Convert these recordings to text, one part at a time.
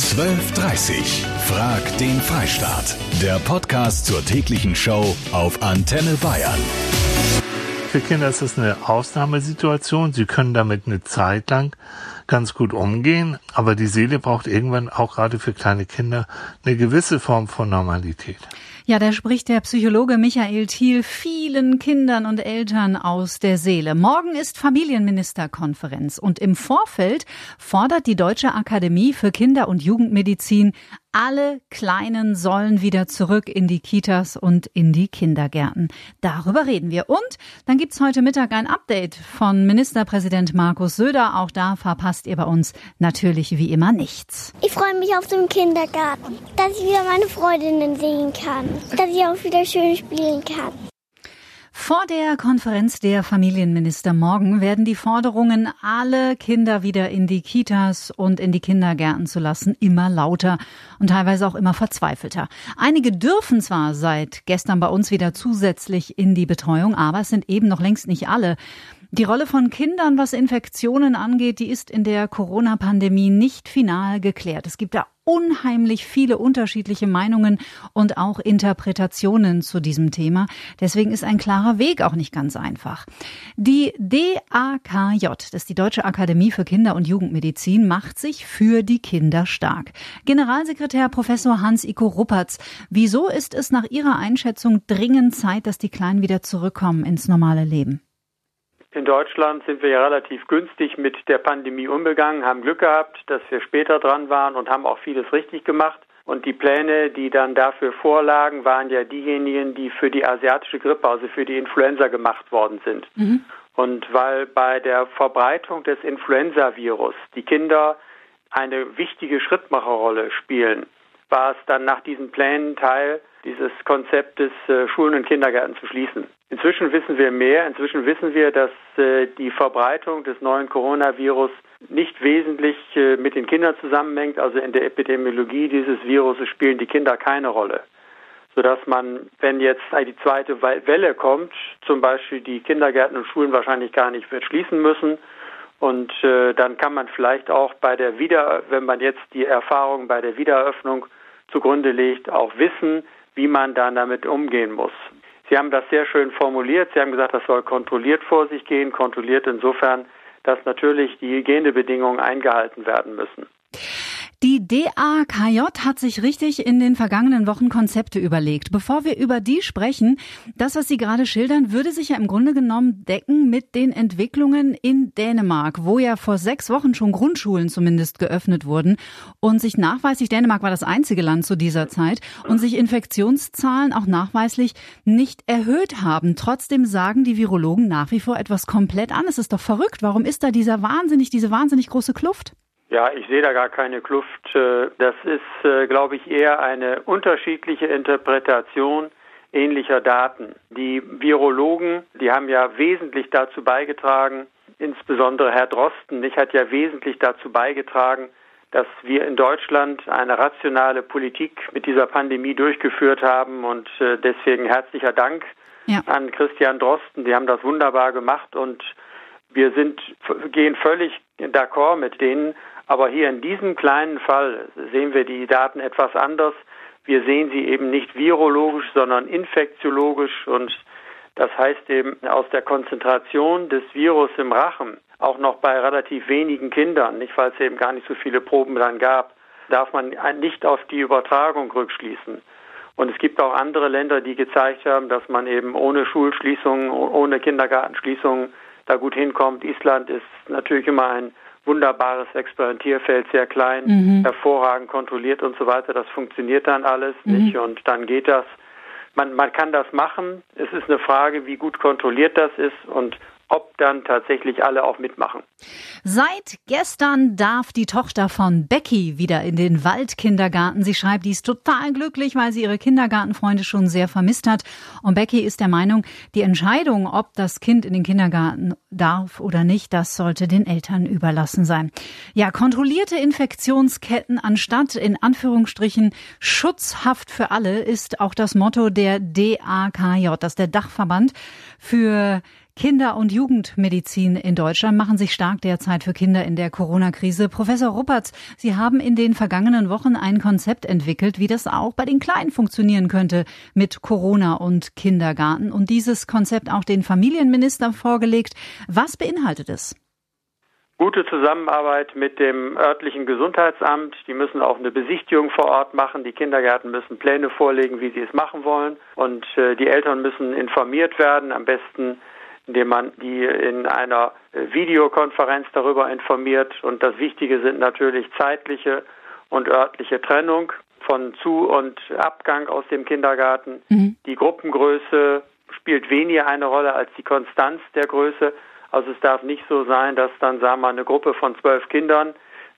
12.30 Frag den Freistaat. Der Podcast zur täglichen Show auf Antenne Bayern. Für Kinder ist das eine Ausnahmesituation. Sie können damit eine Zeit lang ganz gut umgehen, aber die Seele braucht irgendwann auch gerade für kleine Kinder eine gewisse Form von Normalität. Ja, da spricht der Psychologe Michael Thiel vielen Kindern und Eltern aus der Seele. Morgen ist Familienministerkonferenz und im Vorfeld fordert die Deutsche Akademie für Kinder- und Jugendmedizin alle Kleinen sollen wieder zurück in die Kitas und in die Kindergärten. Darüber reden wir. Und dann gibt's heute Mittag ein Update von Ministerpräsident Markus Söder. Auch da verpasst ihr bei uns natürlich wie immer nichts. Ich freue mich auf den Kindergarten, dass ich wieder meine Freundinnen sehen kann, dass ich auch wieder schön spielen kann. Vor der Konferenz der Familienminister morgen werden die Forderungen, alle Kinder wieder in die Kitas und in die Kindergärten zu lassen, immer lauter und teilweise auch immer verzweifelter. Einige dürfen zwar seit gestern bei uns wieder zusätzlich in die Betreuung, aber es sind eben noch längst nicht alle. Die Rolle von Kindern, was Infektionen angeht, die ist in der Corona-Pandemie nicht final geklärt. Es gibt da unheimlich viele unterschiedliche Meinungen und auch Interpretationen zu diesem Thema. Deswegen ist ein klarer Weg auch nicht ganz einfach. Die DAKJ, das ist die Deutsche Akademie für Kinder- und Jugendmedizin, macht sich für die Kinder stark. Generalsekretär Professor Hans-Iko Ruppertz, wieso ist es nach Ihrer Einschätzung dringend Zeit, dass die Kleinen wieder zurückkommen ins normale Leben? In Deutschland sind wir ja relativ günstig mit der Pandemie umgegangen, haben Glück gehabt, dass wir später dran waren und haben auch vieles richtig gemacht. Und die Pläne, die dann dafür vorlagen, waren ja diejenigen, die für die asiatische Grippe, also für die Influenza gemacht worden sind. Mhm. Und weil bei der Verbreitung des Influenza-Virus die Kinder eine wichtige Schrittmacherrolle spielen, war es dann nach diesen Plänen Teil dieses Konzeptes, äh, Schulen und Kindergärten zu schließen. Inzwischen wissen wir mehr. Inzwischen wissen wir, dass äh, die Verbreitung des neuen Coronavirus nicht wesentlich äh, mit den Kindern zusammenhängt. Also in der Epidemiologie dieses Viruses spielen die Kinder keine Rolle. Sodass man, wenn jetzt die zweite Welle kommt, zum Beispiel die Kindergärten und Schulen wahrscheinlich gar nicht wird schließen müssen. Und äh, dann kann man vielleicht auch bei der Wieder, wenn man jetzt die Erfahrung bei der Wiedereröffnung zugrunde legt, auch wissen, wie man dann damit umgehen muss. Sie haben das sehr schön formuliert. Sie haben gesagt, das soll kontrolliert vor sich gehen. Kontrolliert insofern, dass natürlich die Hygienebedingungen eingehalten werden müssen. Die DAKJ hat sich richtig in den vergangenen Wochen Konzepte überlegt. Bevor wir über die sprechen, das, was Sie gerade schildern, würde sich ja im Grunde genommen decken mit den Entwicklungen in Dänemark, wo ja vor sechs Wochen schon Grundschulen zumindest geöffnet wurden und sich nachweislich, Dänemark war das einzige Land zu dieser Zeit, und sich Infektionszahlen auch nachweislich nicht erhöht haben. Trotzdem sagen die Virologen nach wie vor etwas komplett an. Es ist doch verrückt. Warum ist da dieser wahnsinnig, diese wahnsinnig große Kluft? Ja, ich sehe da gar keine Kluft. Äh, das ist, äh, glaube ich, eher eine unterschiedliche Interpretation ähnlicher Daten. Die Virologen, die haben ja wesentlich dazu beigetragen, insbesondere Herr Drosten, nicht hat ja wesentlich dazu beigetragen, dass wir in Deutschland eine rationale Politik mit dieser Pandemie durchgeführt haben und äh, deswegen herzlicher Dank ja. an Christian Drosten. Die haben das wunderbar gemacht und wir sind, gehen völlig d'accord mit denen, aber hier in diesem kleinen Fall sehen wir die Daten etwas anders. Wir sehen sie eben nicht virologisch, sondern infektiologisch und das heißt eben aus der Konzentration des Virus im Rachen, auch noch bei relativ wenigen Kindern, nicht weil es eben gar nicht so viele Proben dann gab, darf man nicht auf die Übertragung rückschließen. Und es gibt auch andere Länder, die gezeigt haben, dass man eben ohne Schulschließungen, ohne Kindergartenschließungen da gut hinkommt. Island ist natürlich immer ein wunderbares Experimentierfeld, sehr klein, mhm. hervorragend kontrolliert und so weiter. Das funktioniert dann alles mhm. nicht und dann geht das. Man, man kann das machen. Es ist eine Frage, wie gut kontrolliert das ist und ob dann tatsächlich alle auch mitmachen. Seit gestern darf die Tochter von Becky wieder in den Waldkindergarten. Sie schreibt, die ist total glücklich, weil sie ihre Kindergartenfreunde schon sehr vermisst hat. Und Becky ist der Meinung, die Entscheidung, ob das Kind in den Kindergarten darf oder nicht, das sollte den Eltern überlassen sein. Ja, kontrollierte Infektionsketten anstatt in Anführungsstrichen Schutzhaft für alle ist auch das Motto der DAKJ, das ist der Dachverband für Kinder- und Jugendmedizin in Deutschland machen sich stark derzeit für Kinder in der Corona-Krise. Professor Ruppertz, Sie haben in den vergangenen Wochen ein Konzept entwickelt, wie das auch bei den Kleinen funktionieren könnte mit Corona und Kindergarten und dieses Konzept auch den Familienminister vorgelegt. Was beinhaltet es? Gute Zusammenarbeit mit dem örtlichen Gesundheitsamt. Die müssen auch eine Besichtigung vor Ort machen. Die Kindergärten müssen Pläne vorlegen, wie sie es machen wollen. Und äh, die Eltern müssen informiert werden, am besten indem man die in einer äh, Videokonferenz darüber informiert. Und das Wichtige sind natürlich zeitliche und örtliche Trennung von Zu- und Abgang aus dem Kindergarten. Mhm. Die Gruppengröße spielt weniger eine Rolle als die Konstanz der Größe. Also es darf nicht so sein, dass dann, sagen wir, eine Gruppe von zwölf Kindern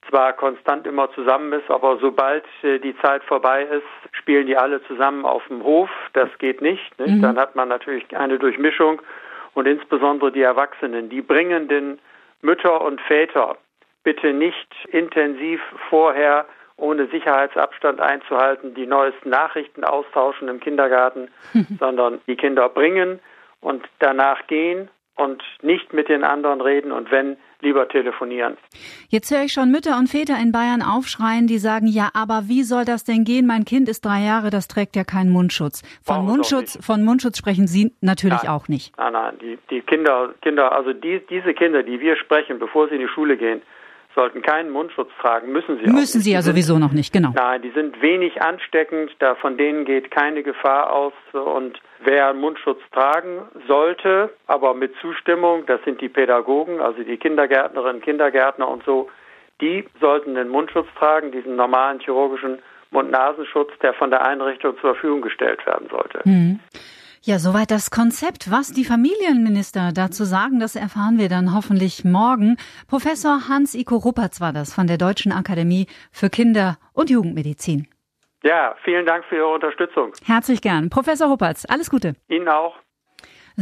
zwar konstant immer zusammen ist, aber sobald äh, die Zeit vorbei ist, spielen die alle zusammen auf dem Hof. Das geht nicht. nicht? Mhm. Dann hat man natürlich eine Durchmischung und insbesondere die Erwachsenen, die bringenden Mütter und Väter bitte nicht intensiv vorher ohne Sicherheitsabstand einzuhalten, die neuesten Nachrichten austauschen im Kindergarten, sondern die Kinder bringen und danach gehen und nicht mit den anderen reden. Und wenn lieber telefonieren. Jetzt höre ich schon Mütter und Väter in Bayern aufschreien, die sagen, ja, aber wie soll das denn gehen? Mein Kind ist drei Jahre, das trägt ja keinen Mundschutz. Von Mundschutz, von Mundschutz sprechen Sie natürlich nein. auch nicht. Nein, nein, die, die Kinder, Kinder, also die, diese Kinder, die wir sprechen, bevor sie in die Schule gehen, sollten keinen Mundschutz tragen, müssen sie auch Müssen sie ja sowieso noch nicht, genau. Nein, die sind wenig ansteckend, da von denen geht keine Gefahr aus und wer Mundschutz tragen sollte, aber mit Zustimmung, das sind die Pädagogen, also die Kindergärtnerinnen, Kindergärtner und so, die sollten den Mundschutz tragen, diesen normalen chirurgischen Mund-Nasenschutz, der von der Einrichtung zur Verfügung gestellt werden sollte. Mhm. Ja, soweit das Konzept. Was die Familienminister dazu sagen, das erfahren wir dann hoffentlich morgen. Professor Hans-Iko Ruppertz war das von der Deutschen Akademie für Kinder- und Jugendmedizin. Ja, vielen Dank für Ihre Unterstützung. Herzlich gern. Professor Ruppertz, alles Gute. Ihnen auch.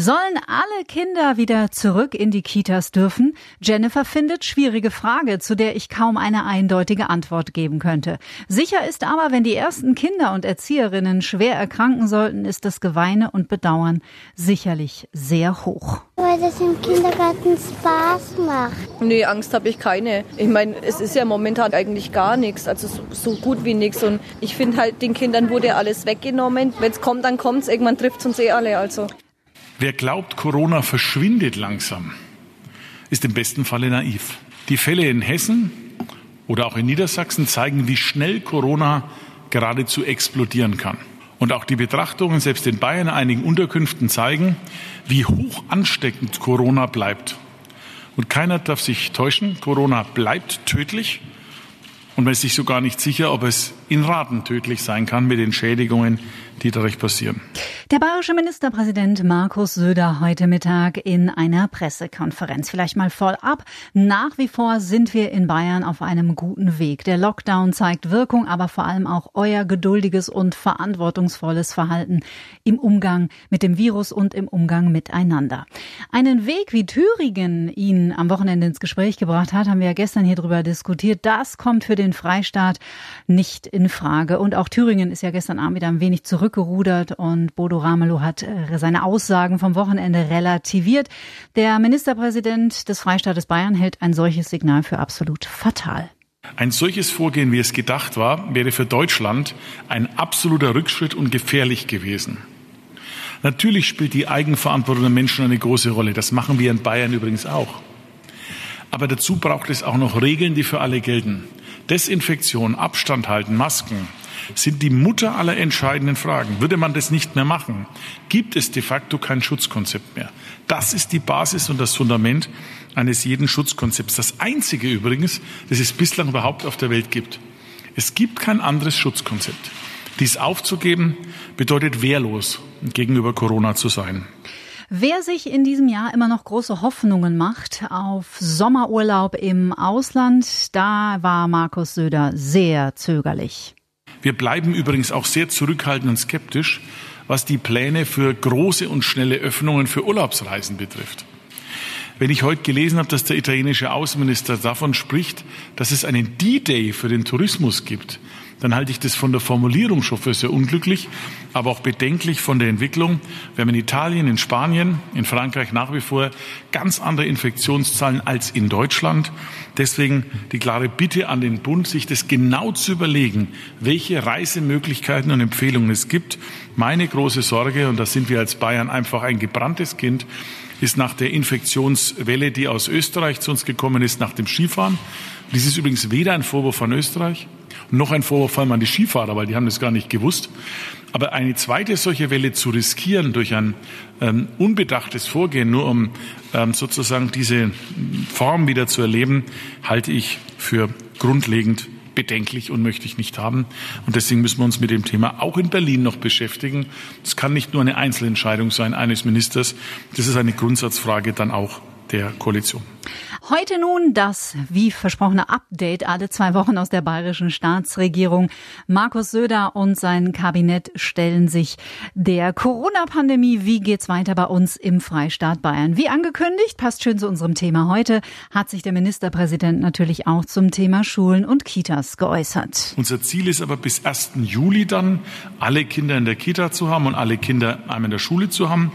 Sollen alle Kinder wieder zurück in die Kitas dürfen? Jennifer findet schwierige Frage, zu der ich kaum eine eindeutige Antwort geben könnte. Sicher ist aber, wenn die ersten Kinder und Erzieherinnen schwer erkranken sollten, ist das Geweine und Bedauern sicherlich sehr hoch. Weil das im Kindergarten Spaß macht. Nee, Angst habe ich keine. Ich meine, es ist ja momentan eigentlich gar nichts, also so, so gut wie nichts. Und ich finde halt, den Kindern wurde alles weggenommen. Wenn es kommt, dann kommt es. Irgendwann trifft es uns eh alle. Also. Wer glaubt, Corona verschwindet langsam, ist im besten Falle naiv. Die Fälle in Hessen oder auch in Niedersachsen zeigen, wie schnell Corona geradezu explodieren kann. Und auch die Betrachtungen selbst in Bayern einigen Unterkünften zeigen, wie hoch ansteckend Corona bleibt. Und keiner darf sich täuschen, Corona bleibt tödlich und man ist sich sogar nicht sicher, ob es in Raten tödlich sein kann mit den Schädigungen, die passieren. Der bayerische Ministerpräsident Markus Söder heute Mittag in einer Pressekonferenz. Vielleicht mal voll ab. Nach wie vor sind wir in Bayern auf einem guten Weg. Der Lockdown zeigt Wirkung, aber vor allem auch euer geduldiges und verantwortungsvolles Verhalten im Umgang mit dem Virus und im Umgang miteinander. Einen Weg, wie Thüringen ihn am Wochenende ins Gespräch gebracht hat, haben wir ja gestern hier drüber diskutiert. Das kommt für den Freistaat nicht in Frage. Und auch Thüringen ist ja gestern Abend wieder ein wenig zurückgerudert und Bodo Ramelow hat äh, seine Aussagen vom Wochenende relativiert. Der Ministerpräsident des Freistaates Bayern hält ein solches Signal für absolut fatal. Ein solches Vorgehen, wie es gedacht war, wäre für Deutschland ein absoluter Rückschritt und gefährlich gewesen. Natürlich spielt die Eigenverantwortung der Menschen eine große Rolle. Das machen wir in Bayern übrigens auch. Aber dazu braucht es auch noch Regeln, die für alle gelten. Desinfektion, Abstand halten, Masken, sind die Mutter aller entscheidenden Fragen. Würde man das nicht mehr machen, gibt es de facto kein Schutzkonzept mehr. Das ist die Basis und das Fundament eines jeden Schutzkonzepts. Das einzige übrigens, das es bislang überhaupt auf der Welt gibt. Es gibt kein anderes Schutzkonzept. Dies aufzugeben bedeutet wehrlos gegenüber Corona zu sein. Wer sich in diesem Jahr immer noch große Hoffnungen macht auf Sommerurlaub im Ausland, da war Markus Söder sehr zögerlich. Wir bleiben übrigens auch sehr zurückhaltend und skeptisch, was die Pläne für große und schnelle Öffnungen für Urlaubsreisen betrifft. Wenn ich heute gelesen habe, dass der italienische Außenminister davon spricht, dass es einen D-Day für den Tourismus gibt, dann halte ich das von der Formulierung schon für sehr unglücklich, aber auch bedenklich von der Entwicklung. Wir haben in Italien, in Spanien, in Frankreich nach wie vor ganz andere Infektionszahlen als in Deutschland. Deswegen die klare Bitte an den Bund, sich das genau zu überlegen, welche Reisemöglichkeiten und Empfehlungen es gibt. Meine große Sorge, und da sind wir als Bayern einfach ein gebranntes Kind, ist nach der Infektionswelle, die aus Österreich zu uns gekommen ist, nach dem Skifahren. Dies ist übrigens weder ein Vorwurf von Österreich, noch ein Vorwurf vor an die Skifahrer, weil die haben das gar nicht gewusst. Aber eine zweite solche Welle zu riskieren durch ein ähm, unbedachtes Vorgehen, nur um ähm, sozusagen diese Form wieder zu erleben, halte ich für grundlegend bedenklich und möchte ich nicht haben. Und deswegen müssen wir uns mit dem Thema auch in Berlin noch beschäftigen. Es kann nicht nur eine Einzelentscheidung sein eines Ministers. Das ist eine Grundsatzfrage dann auch der Koalition. Heute nun das, wie versprochene Update alle zwei Wochen aus der bayerischen Staatsregierung. Markus Söder und sein Kabinett stellen sich der Corona-Pandemie. Wie geht's weiter bei uns im Freistaat Bayern? Wie angekündigt, passt schön zu unserem Thema heute, hat sich der Ministerpräsident natürlich auch zum Thema Schulen und Kitas geäußert. Unser Ziel ist aber bis 1. Juli dann, alle Kinder in der Kita zu haben und alle Kinder einmal in der Schule zu haben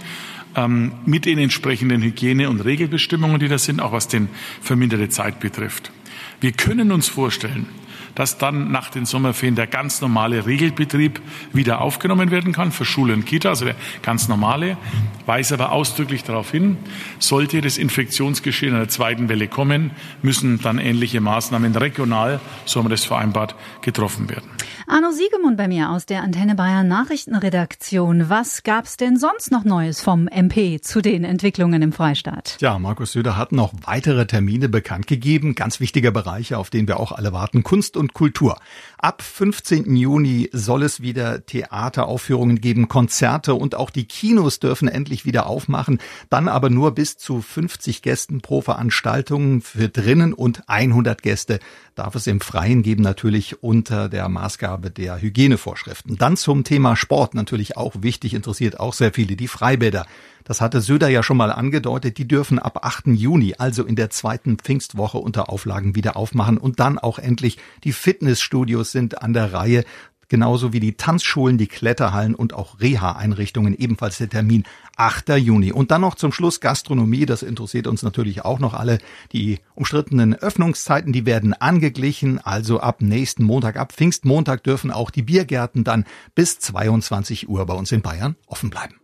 ähm, mit den entsprechenden Hygiene- und Regelbestimmungen, die da sind, auch was den verminderte Zeit betrifft. Wir können uns vorstellen, dass dann nach den Sommerferien der ganz normale Regelbetrieb wieder aufgenommen werden kann für Schule und Kita, also der ganz normale, weise aber ausdrücklich darauf hin, sollte das Infektionsgeschehen in der zweiten Welle kommen, müssen dann ähnliche Maßnahmen regional, so haben wir das vereinbart, getroffen werden. Arno Siegemund bei mir aus der Antenne Bayern Nachrichtenredaktion. Was gab's denn sonst noch Neues vom MP zu den Entwicklungen im Freistaat? Ja, Markus Söder hat noch weitere Termine bekannt gegeben. Ganz wichtige Bereiche, auf denen wir auch alle warten. Kunst und Kultur. Ab 15. Juni soll es wieder Theateraufführungen geben, Konzerte und auch die Kinos dürfen endlich wieder aufmachen. Dann aber nur bis zu 50 Gästen pro Veranstaltung für drinnen und 100 Gäste darf es im Freien geben, natürlich unter der Maßgabe der Hygienevorschriften. Dann zum Thema Sport, natürlich auch wichtig, interessiert auch sehr viele, die Freibäder. Das hatte Söder ja schon mal angedeutet, die dürfen ab 8. Juni, also in der zweiten Pfingstwoche unter Auflagen wieder aufmachen und dann auch endlich die Fitnessstudios sind an der Reihe genauso wie die Tanzschulen, die Kletterhallen und auch Reha-Einrichtungen, ebenfalls der Termin 8. Juni. Und dann noch zum Schluss Gastronomie, das interessiert uns natürlich auch noch alle. Die umstrittenen Öffnungszeiten, die werden angeglichen, also ab nächsten Montag, ab Pfingstmontag dürfen auch die Biergärten dann bis 22 Uhr bei uns in Bayern offen bleiben.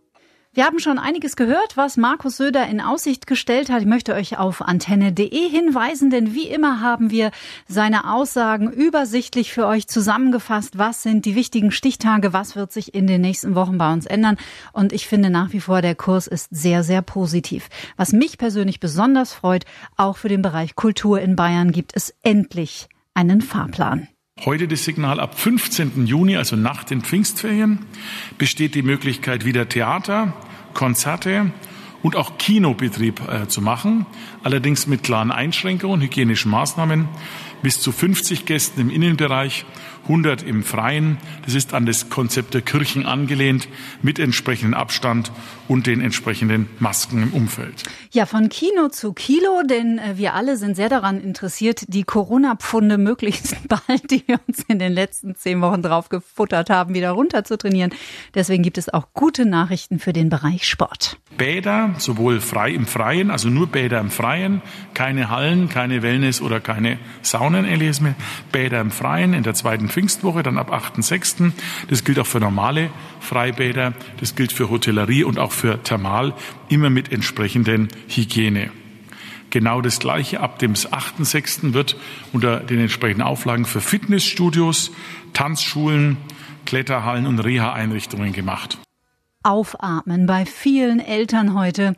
Wir haben schon einiges gehört, was Markus Söder in Aussicht gestellt hat. Ich möchte euch auf antenne.de hinweisen, denn wie immer haben wir seine Aussagen übersichtlich für euch zusammengefasst. Was sind die wichtigen Stichtage? Was wird sich in den nächsten Wochen bei uns ändern? Und ich finde nach wie vor, der Kurs ist sehr, sehr positiv. Was mich persönlich besonders freut, auch für den Bereich Kultur in Bayern gibt es endlich einen Fahrplan. Heute das Signal ab 15. Juni, also nach den Pfingstferien, besteht die Möglichkeit, wieder Theater, Konzerte und auch Kinobetrieb äh, zu machen, allerdings mit klaren Einschränkungen, hygienischen Maßnahmen, bis zu 50 Gästen im Innenbereich 100 im Freien. Das ist an das Konzept der Kirchen angelehnt, mit entsprechendem Abstand und den entsprechenden Masken im Umfeld. Ja, von Kino zu Kilo, denn äh, wir alle sind sehr daran interessiert, die Corona-Pfunde möglichst bald, die wir uns in den letzten zehn Wochen drauf gefuttert haben, wieder runter zu trainieren. Deswegen gibt es auch gute Nachrichten für den Bereich Sport. Bäder, sowohl frei im Freien, also nur Bäder im Freien, keine Hallen, keine Wellness oder keine Saunen. Bäder im Freien in der zweiten Pfingstwoche, dann ab 8.6. Das gilt auch für normale Freibäder, das gilt für Hotellerie und auch für Thermal, immer mit entsprechenden Hygiene. Genau das Gleiche ab dem 8.6. wird unter den entsprechenden Auflagen für Fitnessstudios, Tanzschulen, Kletterhallen und Reha-Einrichtungen gemacht. Aufatmen bei vielen Eltern heute.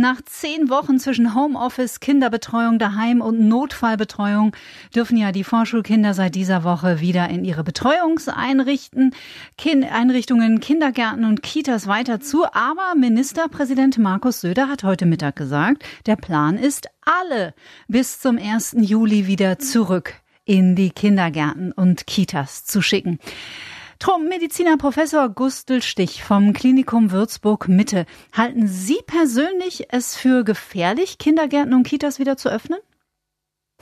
Nach zehn Wochen zwischen Homeoffice, Kinderbetreuung daheim und Notfallbetreuung dürfen ja die Vorschulkinder seit dieser Woche wieder in ihre Betreuungseinrichtungen, Einrichtungen, Kindergärten und Kitas weiter zu. Aber Ministerpräsident Markus Söder hat heute Mittag gesagt, der Plan ist, alle bis zum 1. Juli wieder zurück in die Kindergärten und Kitas zu schicken. Mediziner Professor Gustl Stich vom Klinikum Würzburg Mitte. Halten Sie persönlich es für gefährlich, Kindergärten und Kitas wieder zu öffnen?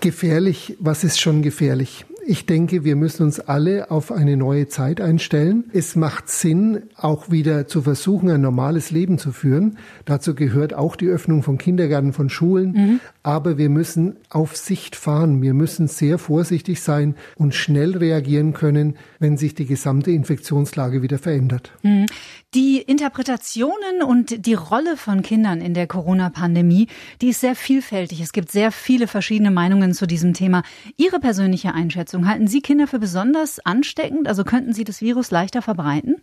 Gefährlich, was ist schon gefährlich? Ich denke, wir müssen uns alle auf eine neue Zeit einstellen. Es macht Sinn, auch wieder zu versuchen, ein normales Leben zu führen. Dazu gehört auch die Öffnung von Kindergärten, von Schulen. Mhm. Aber wir müssen auf Sicht fahren. Wir müssen sehr vorsichtig sein und schnell reagieren können, wenn sich die gesamte Infektionslage wieder verändert. Mhm. Die Interpretationen und die Rolle von Kindern in der Corona-Pandemie, die ist sehr vielfältig. Es gibt sehr viele verschiedene Meinungen zu diesem Thema. Ihre persönliche Einschätzung, halten Sie Kinder für besonders ansteckend? Also könnten sie das Virus leichter verbreiten?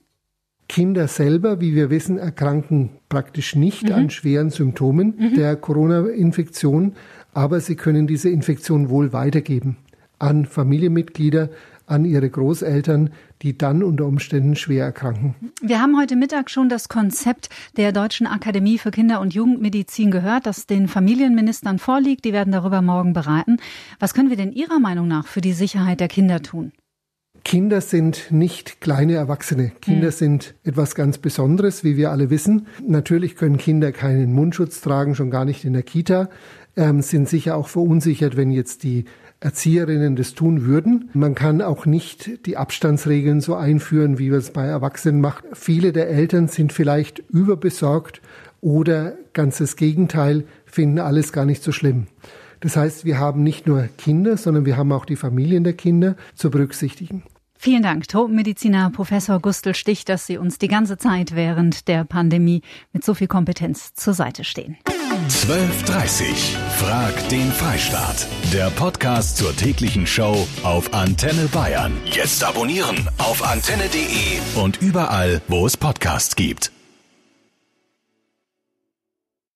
Kinder selber, wie wir wissen, erkranken praktisch nicht mhm. an schweren Symptomen mhm. der Corona-Infektion, aber sie können diese Infektion wohl weitergeben an Familienmitglieder, an ihre Großeltern, die dann unter Umständen schwer erkranken. Wir haben heute Mittag schon das Konzept der Deutschen Akademie für Kinder- und Jugendmedizin gehört, das den Familienministern vorliegt. Die werden darüber morgen beraten. Was können wir denn Ihrer Meinung nach für die Sicherheit der Kinder tun? Kinder sind nicht kleine Erwachsene. Kinder hm. sind etwas ganz Besonderes, wie wir alle wissen. Natürlich können Kinder keinen Mundschutz tragen, schon gar nicht in der Kita, ähm, sind sicher auch verunsichert, wenn jetzt die Erzieherinnen das tun würden. Man kann auch nicht die Abstandsregeln so einführen, wie wir es bei Erwachsenen machen. Viele der Eltern sind vielleicht überbesorgt oder ganz das Gegenteil, finden alles gar nicht so schlimm. Das heißt, wir haben nicht nur Kinder, sondern wir haben auch die Familien der Kinder zu berücksichtigen. Vielen Dank, Tropenmediziner Professor Gustl Stich, dass Sie uns die ganze Zeit während der Pandemie mit so viel Kompetenz zur Seite stehen. 12.30 Frag den Freistaat. Der Podcast zur täglichen Show auf Antenne Bayern. Jetzt abonnieren auf antenne.de und überall, wo es Podcasts gibt.